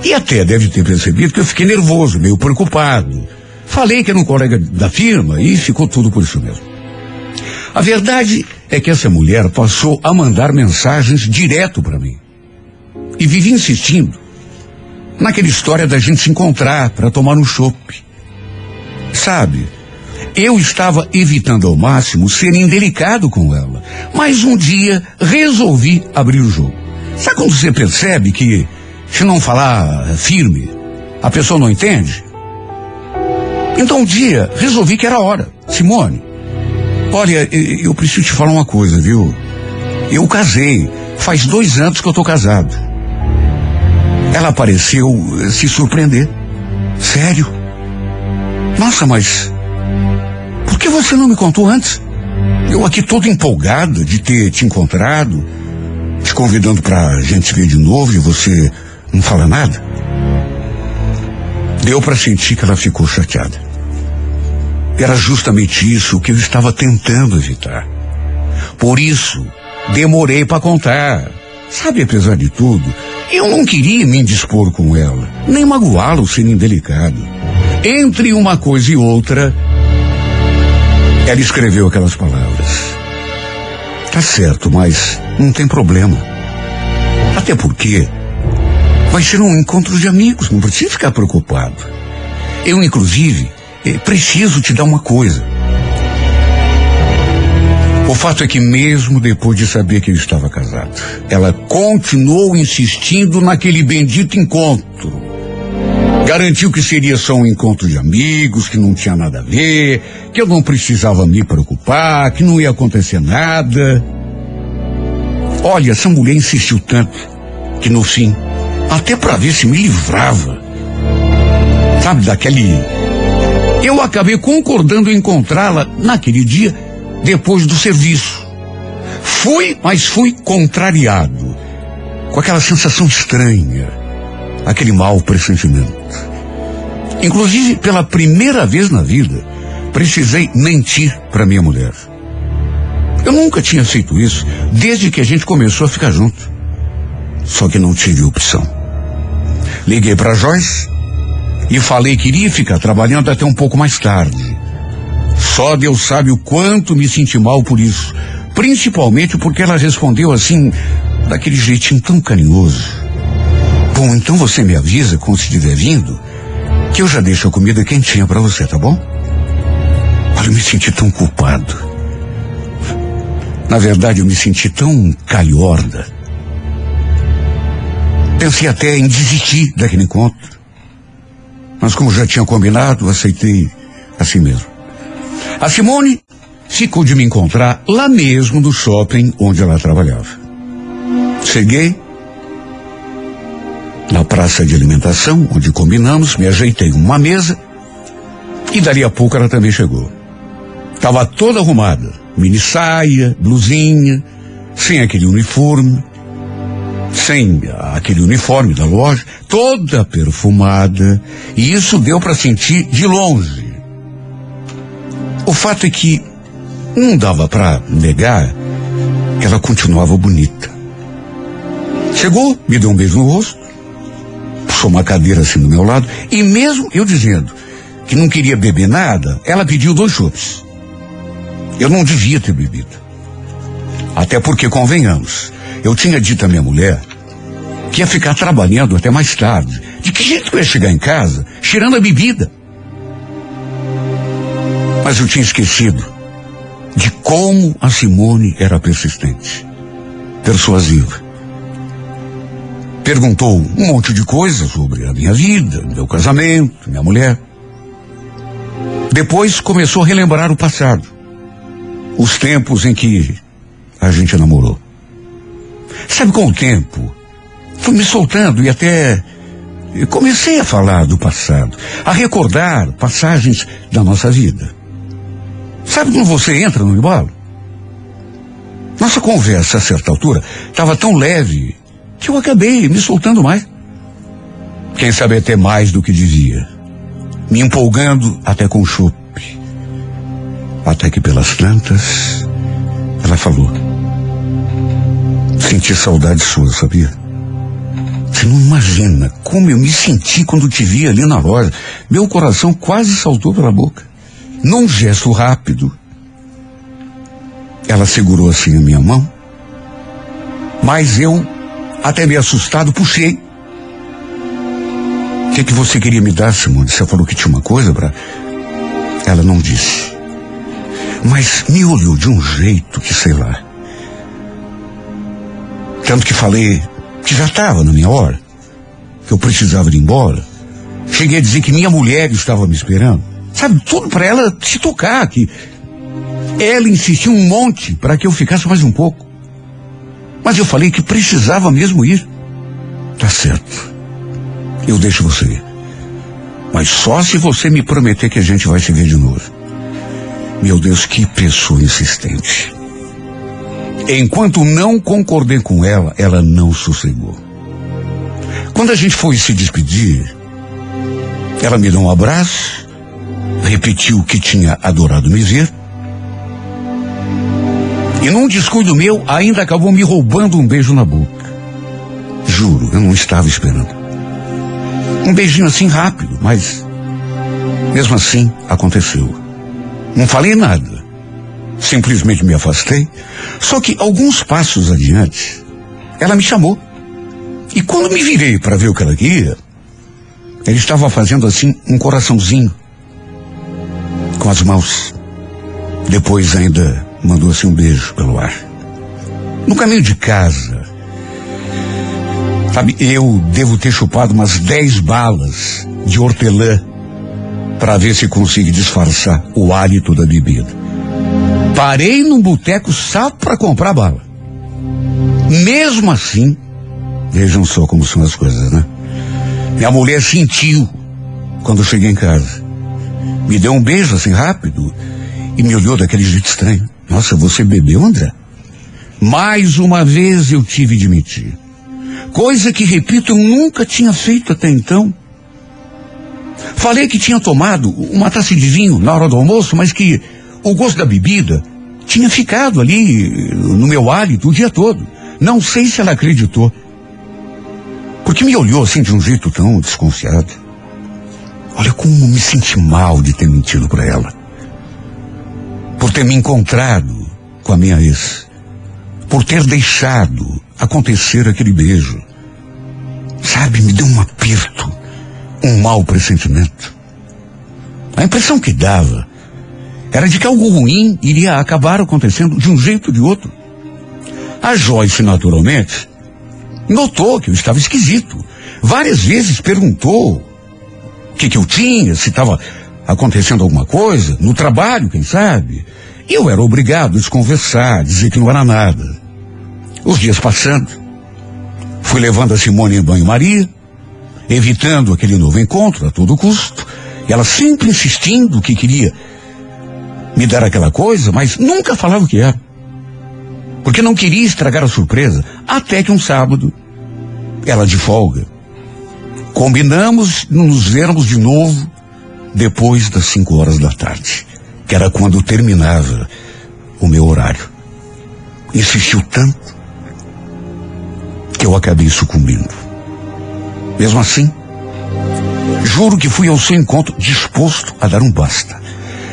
[SPEAKER 3] E até deve ter percebido que eu fiquei nervoso, meio preocupado. Falei que era um colega da firma e ficou tudo por isso mesmo. A verdade é que essa mulher passou a mandar mensagens direto para mim. E vive insistindo naquela história da gente se encontrar para tomar um chopp. Sabe, eu estava evitando ao máximo ser indelicado com ela. Mas um dia resolvi abrir o jogo. Sabe quando você percebe que, se não falar firme, a pessoa não entende? Então um dia resolvi que era hora. Simone, olha, eu preciso te falar uma coisa, viu? Eu casei. Faz dois anos que eu tô casado. Ela pareceu eh, se surpreender. Sério? Nossa, mas por que você não me contou antes? Eu aqui todo empolgado de ter te encontrado, te convidando pra gente se ver de novo e você não fala nada. Deu pra sentir que ela ficou chateada. Era justamente isso que eu estava tentando evitar. Por isso, demorei pra contar. Sabe, apesar de tudo, eu não queria me indispor com ela, nem magoá-lo sendo indelicado. Entre uma coisa e outra, ela escreveu aquelas palavras. Tá certo, mas não tem problema. Até porque vai ser um encontro de amigos, não precisa ficar preocupado. Eu, inclusive, eh, preciso te dar uma coisa. O fato é que mesmo depois de saber que eu estava casado, ela continuou insistindo naquele bendito encontro. Garantiu que seria só um encontro de amigos, que não tinha nada a ver, que eu não precisava me preocupar, que não ia acontecer nada. Olha, essa mulher insistiu tanto que no fim, até para ver se me livrava, sabe, daquele. Eu acabei concordando em encontrá-la naquele dia, depois do serviço. Fui, mas fui contrariado, com aquela sensação estranha, aquele mau pressentimento. Inclusive, pela primeira vez na vida, precisei mentir para minha mulher. Eu nunca tinha feito isso desde que a gente começou a ficar junto. Só que não tive opção. Liguei para Joyce e falei que iria ficar trabalhando até um pouco mais tarde. Só Deus sabe o quanto me senti mal por isso. Principalmente porque ela respondeu assim, daquele jeitinho tão carinhoso. Bom, então você me avisa quando estiver vindo, que eu já deixo a comida quentinha para você, tá bom? Olha, eu me senti tão culpado. Na verdade, eu me senti tão calhorda. Pensei até em desistir daquele encontro. Mas como já tinha combinado, aceitei assim mesmo. A Simone ficou de me encontrar lá mesmo no shopping onde ela trabalhava. Cheguei na praça de alimentação, onde combinamos, me ajeitei uma mesa e dali a pouco ela também chegou. Estava toda arrumada, mini saia, blusinha, sem aquele uniforme, sem aquele uniforme da loja, toda perfumada, e isso deu para sentir de longe. O fato é que não dava para negar que ela continuava bonita. Chegou, me deu um beijo no rosto, puxou uma cadeira assim do meu lado, e mesmo eu dizendo que não queria beber nada, ela pediu dois chopes. Eu não devia ter bebido. Até porque, convenhamos, eu tinha dito à minha mulher que ia ficar trabalhando até mais tarde. De que jeito que eu ia chegar em casa cheirando a bebida? Mas eu tinha esquecido de como a Simone era persistente, persuasiva. Perguntou um monte de coisas sobre a minha vida, meu casamento, minha mulher. Depois começou a relembrar o passado, os tempos em que a gente namorou. Sabe, com o tempo, fui me soltando e até comecei a falar do passado, a recordar passagens da nossa vida. Sabe quando você entra no embalo? Nossa conversa, a certa altura, estava tão leve que eu acabei me soltando mais. Quem sabe até mais do que devia. Me empolgando até com o chope. Até que pelas tantas, ela falou. Senti saudade sua, sabia? Você não imagina como eu me senti quando te vi ali na loja. Meu coração quase saltou pela boca. Num gesto rápido, ela segurou assim a minha mão, mas eu, até meio assustado, puxei. O que, que você queria me dar, Simone? Você falou que tinha uma coisa para. Ela não disse. Mas me olhou de um jeito que sei lá. Tanto que falei que já estava na minha hora, que eu precisava ir embora. Cheguei a dizer que minha mulher estava me esperando. Sabe, tudo para ela se tocar, que ela insistiu um monte para que eu ficasse mais um pouco. Mas eu falei que precisava mesmo ir. Tá certo. Eu deixo você ir. Mas só se você me prometer que a gente vai se ver de novo. Meu Deus, que pessoa insistente. Enquanto não concordei com ela, ela não sossegou. Quando a gente foi se despedir, ela me deu um abraço, repetiu que tinha adorado me ver. E num descuido meu, ainda acabou me roubando um beijo na boca. Juro, eu não estava esperando. Um beijinho assim rápido, mas mesmo assim aconteceu. Não falei nada. Simplesmente me afastei. Só que alguns passos adiante, ela me chamou. E quando me virei para ver o que ela queria, ele estava fazendo assim um coraçãozinho com as mãos. Depois ainda mandou assim um beijo pelo ar. No caminho de casa, sabe, eu devo ter chupado umas dez balas de hortelã para ver se consigo disfarçar o hálito da bebida. Parei num boteco só para comprar bala. Mesmo assim, vejam só como são as coisas, né? Minha mulher sentiu quando eu cheguei em casa. Me deu um beijo assim rápido e me olhou daquele jeito estranho. Nossa, você bebeu, André? Mais uma vez eu tive de mentir. Coisa que, repito, nunca tinha feito até então. Falei que tinha tomado uma taça de vinho na hora do almoço, mas que o gosto da bebida tinha ficado ali no meu hálito o dia todo. Não sei se ela acreditou. Porque me olhou assim de um jeito tão desconfiado. Olha como me senti mal de ter mentido para ela. Por ter me encontrado com a minha ex. Por ter deixado acontecer aquele beijo. Sabe, me deu um aperto, um mau pressentimento. A impressão que dava era de que algo ruim iria acabar acontecendo de um jeito ou de outro. A Joyce, naturalmente, notou que eu estava esquisito. Várias vezes perguntou o que, que eu tinha, se estava acontecendo alguma coisa, no trabalho, quem sabe. E eu era obrigado a desconversar, dizer que não era nada. Os dias passando, fui levando a Simone em banho-maria, evitando aquele novo encontro a todo custo, ela sempre insistindo que queria me dar aquela coisa, mas nunca falava o que era. Porque não queria estragar a surpresa, até que um sábado, ela de folga, combinamos nos vermos de novo depois das cinco horas da tarde, que era quando terminava o meu horário. Insistiu tanto que eu acabei sucumbindo. Mesmo assim, juro que fui ao seu encontro disposto a dar um basta.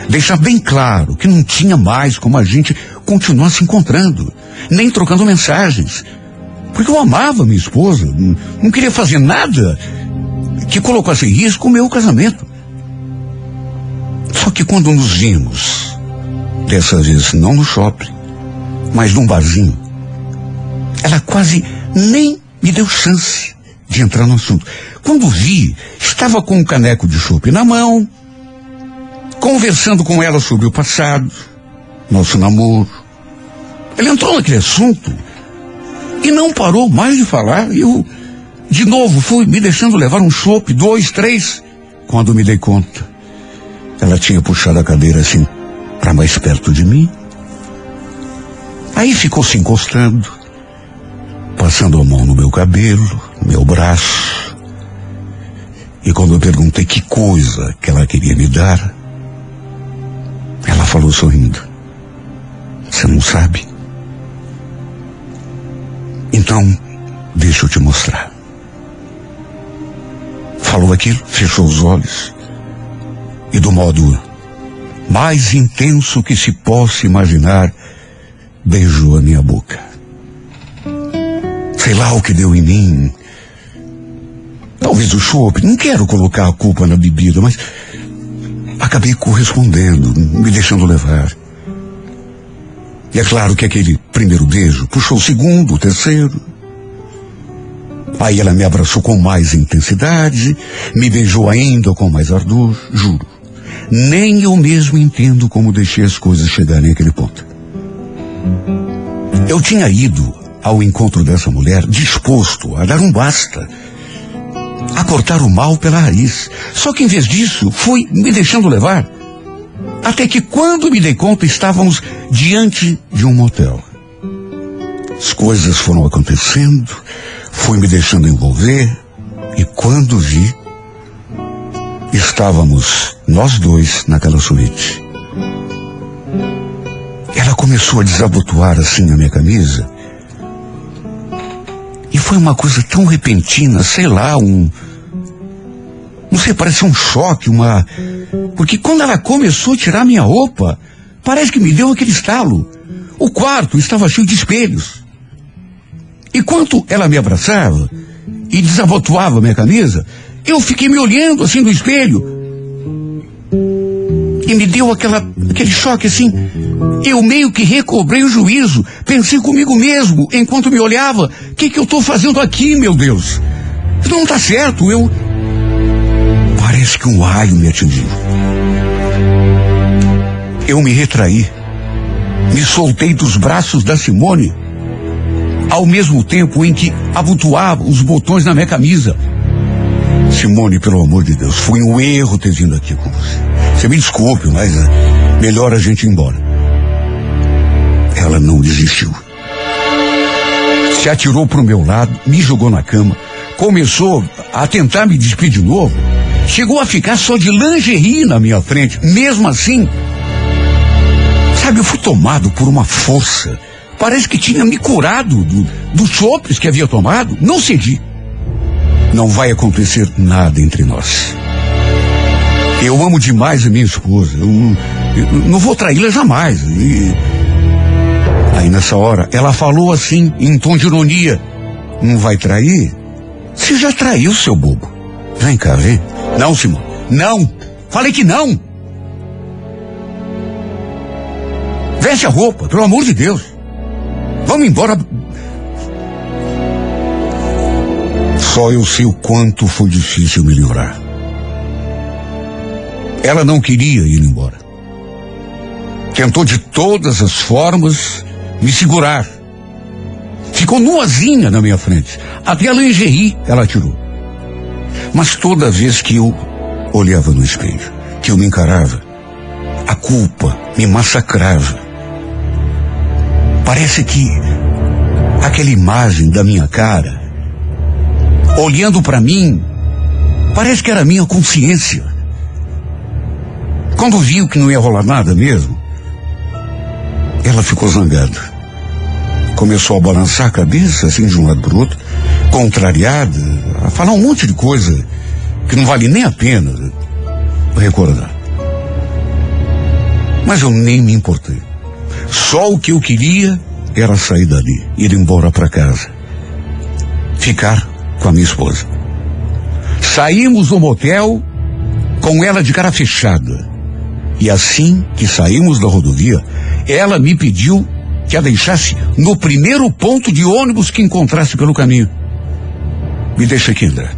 [SPEAKER 3] Deixar bem claro que não tinha mais como a gente continuar se encontrando, nem trocando mensagens. Porque eu amava minha esposa, não, não queria fazer nada que colocasse em risco o meu casamento. Só que quando nos vimos, dessa vez não no shopping, mas num barzinho, ela quase nem me deu chance de entrar no assunto. Quando vi, estava com um caneco de chopp na mão, conversando com ela sobre o passado, nosso namoro. Ele entrou naquele assunto e não parou mais de falar. Eu, de novo, fui me deixando levar um chopp, dois, três. Quando me dei conta, ela tinha puxado a cadeira assim para mais perto de mim. Aí ficou se encostando, passando a mão no meu cabelo, no meu braço. E quando eu perguntei que coisa que ela queria me dar, ela falou sorrindo: Você não sabe? Então, deixa eu te mostrar. Falou aquilo, fechou os olhos e do modo mais intenso que se possa imaginar, beijou a minha boca. Sei lá o que deu em mim. Talvez o chope, não quero colocar a culpa na bebida, mas acabei correspondendo, me deixando levar. E é claro que aquele primeiro beijo puxou o segundo, o terceiro. Aí ela me abraçou com mais intensidade, me beijou ainda com mais ardor, juro. Nem eu mesmo entendo como deixei as coisas chegarem àquele ponto. Eu tinha ido ao encontro dessa mulher disposto a dar um basta, a cortar o mal pela raiz. Só que em vez disso, fui me deixando levar Até que quando me dei conta, estávamos diante de um motel. As coisas foram acontecendo, fui me deixando envolver, e quando vi, estávamos nós dois naquela suíte. Ela começou a desabotoar assim a minha camisa. E foi uma coisa tão repentina, sei lá, um. Não sei, parece um choque, uma. Porque quando ela começou a tirar minha roupa, parece que me deu aquele estalo. O quarto estava cheio de espelhos. E quando ela me abraçava e desabotoava minha camisa, eu fiquei me olhando assim no espelho. E me deu aquela, aquele choque assim. Eu meio que recobrei o juízo. Pensei comigo mesmo, enquanto me olhava, o que, que eu estou fazendo aqui, meu Deus? Não está certo, eu. Parece que um raio me atingiu. Eu me retraí. Me soltei dos braços da Simone, ao mesmo tempo em que abotoava os botões na minha camisa. Simone, pelo amor de Deus, foi um erro ter vindo aqui com você. Você me desculpe, mas é melhor a gente ir embora. Ela não desistiu. Se atirou para o meu lado, me jogou na cama, começou a tentar me despedir de novo. Chegou a ficar só de lingerie na minha frente. Mesmo assim, sabe, eu fui tomado por uma força. Parece que tinha me curado do, dos sopros que havia tomado. Não cedi. Não vai acontecer nada entre nós. Eu amo demais a minha esposa. Eu, não- eu não vou traí-la jamais. E... Aí nessa hora, ela falou assim, em tom de ironia: Não vai trair? Você já traiu, seu bobo. Vem cá, vem. Não, Simão. Não. Falei que não. Veste a roupa, pelo amor de Deus. Vamos embora. Só eu sei o quanto foi difícil me livrar. Ela não queria ir embora. Tentou de todas as formas me segurar. Ficou nuazinha na minha frente. Até a lingerie ela tirou. Mas toda vez que eu olhava no espelho, que eu me encarava, a culpa me massacrava. Parece que aquela imagem da minha cara, olhando para mim, parece que era minha consciência. Quando viu que não ia rolar nada mesmo, ela ficou zangada. Começou a balançar a cabeça, assim, de um lado para outro, contrariada, a falar um monte de coisa que não vale nem a pena recordar. Mas eu nem me importei. Só o que eu queria era sair dali, ir embora para casa. Ficar com a minha esposa. Saímos do motel com ela de cara fechada. E assim que saímos da rodovia, ela me pediu que a deixasse no primeiro ponto de ônibus que encontrasse pelo caminho. Me deixa aqui, André.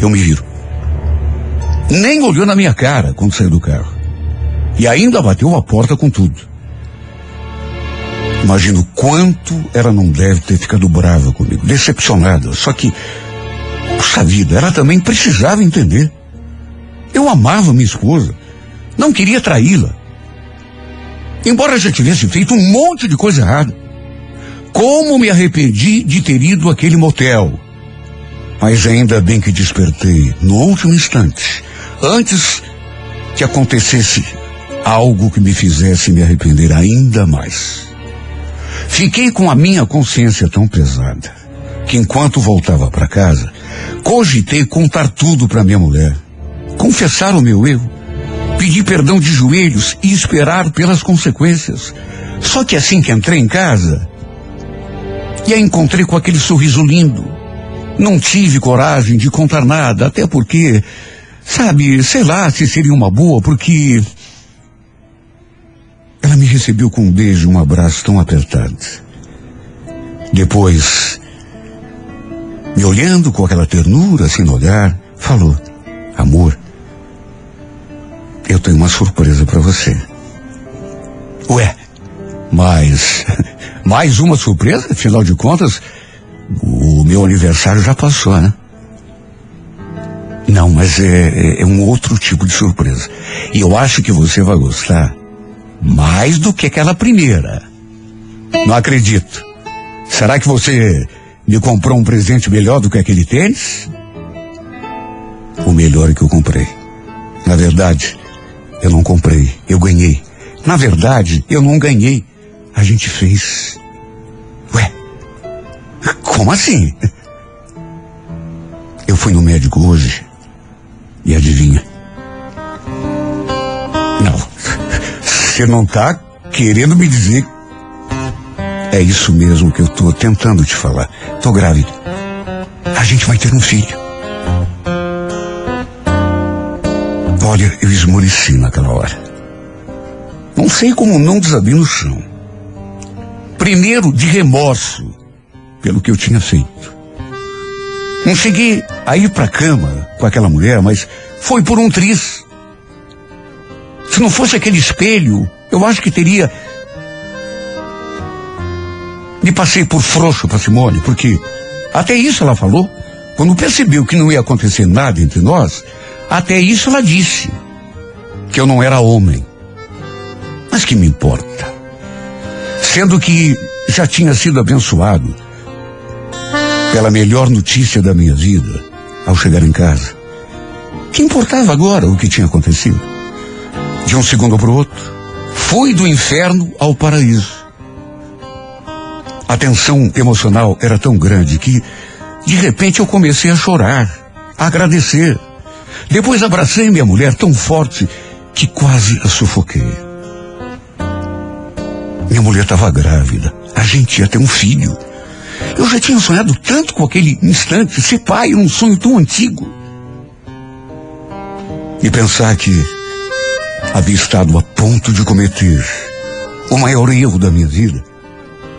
[SPEAKER 3] Eu me viro. Nem olhou na minha cara quando saiu do carro. E ainda bateu a porta com tudo. Imagino quanto ela não deve ter ficado brava comigo, decepcionada. Só que, puxa vida, ela também precisava entender. Eu amava minha esposa. Não queria traí-la. Embora já tivesse feito um monte de coisa errada. Como me arrependi de ter ido àquele motel. Mas ainda bem que despertei no último instante, antes que acontecesse algo que me fizesse me arrepender ainda mais. Fiquei com a minha consciência tão pesada que enquanto voltava para casa, cogitei contar tudo para minha mulher, confessar o meu erro, pedir perdão de joelhos e esperar pelas consequências. Só que assim que entrei em casa, e a encontrei com aquele sorriso lindo, não tive coragem de contar nada, até porque, sabe, sei lá se seria uma boa, porque recebeu com um beijo, um abraço tão apertado. Depois, me olhando com aquela ternura no olhar, falou: Amor, eu tenho uma surpresa para você. Ué, mas mais uma surpresa? Afinal de contas, o meu aniversário já passou, né? Não, mas é, é- é um outro tipo de surpresa. E eu acho que você vai gostar Mais do que aquela primeira. Não acredito. Será que você me comprou um presente melhor do que aquele tênis? O melhor que eu comprei. Na verdade, eu não comprei, eu ganhei. Na verdade, eu não ganhei. A gente fez. Ué, como assim? Eu fui no médico hoje e adivinha? Não, você não tá querendo me dizer. É isso mesmo que eu tô tentando te falar. Tô grávida. A gente vai ter um filho. Olha, eu esmoreci naquela hora. Não sei como não desabei no chão. Primeiro, de remorso pelo que eu tinha feito. Não cheguei a ir para a cama com aquela mulher, mas foi por um triz. Se não fosse aquele espelho, eu acho que teria. Me passei por frouxo para Simone, porque até isso ela falou. Quando percebeu que não ia acontecer nada entre nós, até isso ela disse que eu não era homem. Mas que me importa? Sendo que já tinha sido abençoado pela melhor notícia da minha vida ao chegar em casa. Que importava agora o que tinha acontecido? De um segundo para o outro, fui do inferno ao paraíso. A tensão emocional era tão grande que, de repente, eu comecei a chorar, a agradecer. Depois abracei minha mulher tão forte que quase a sufoquei. Minha mulher estava grávida. A gente ia ter um filho. Eu já tinha sonhado tanto com aquele instante, ser pai, um sonho tão antigo. E pensar que havia estado a ponto de cometer o maior erro da minha vida.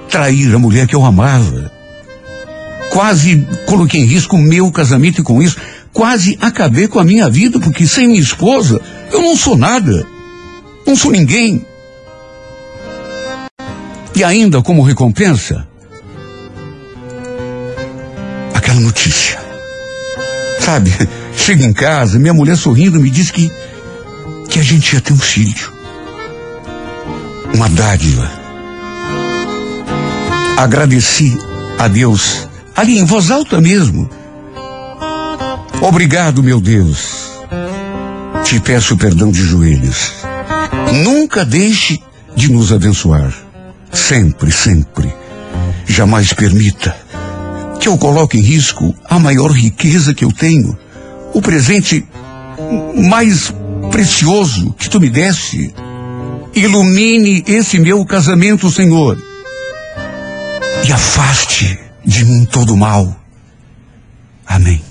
[SPEAKER 3] Trair a mulher que eu amava. Quase coloquei em risco o meu casamento e com isso quase acabei com a minha vida, porque sem minha esposa eu não sou nada. Não sou ninguém. E ainda como recompensa, aquela notícia. Sabe, chego em casa, minha mulher sorrindo me diz que que a gente ia ter um filho. Uma dádiva. Agradeci a Deus, ali em voz alta mesmo. Obrigado, meu Deus. Te peço perdão de joelhos. Nunca deixe de nos abençoar. Sempre, sempre. Jamais permita que eu coloque em risco a maior riqueza que eu tenho, o presente mais precioso que tu me deste. Ilumine esse meu casamento, Senhor, e afaste de mim todo o mal. Amém.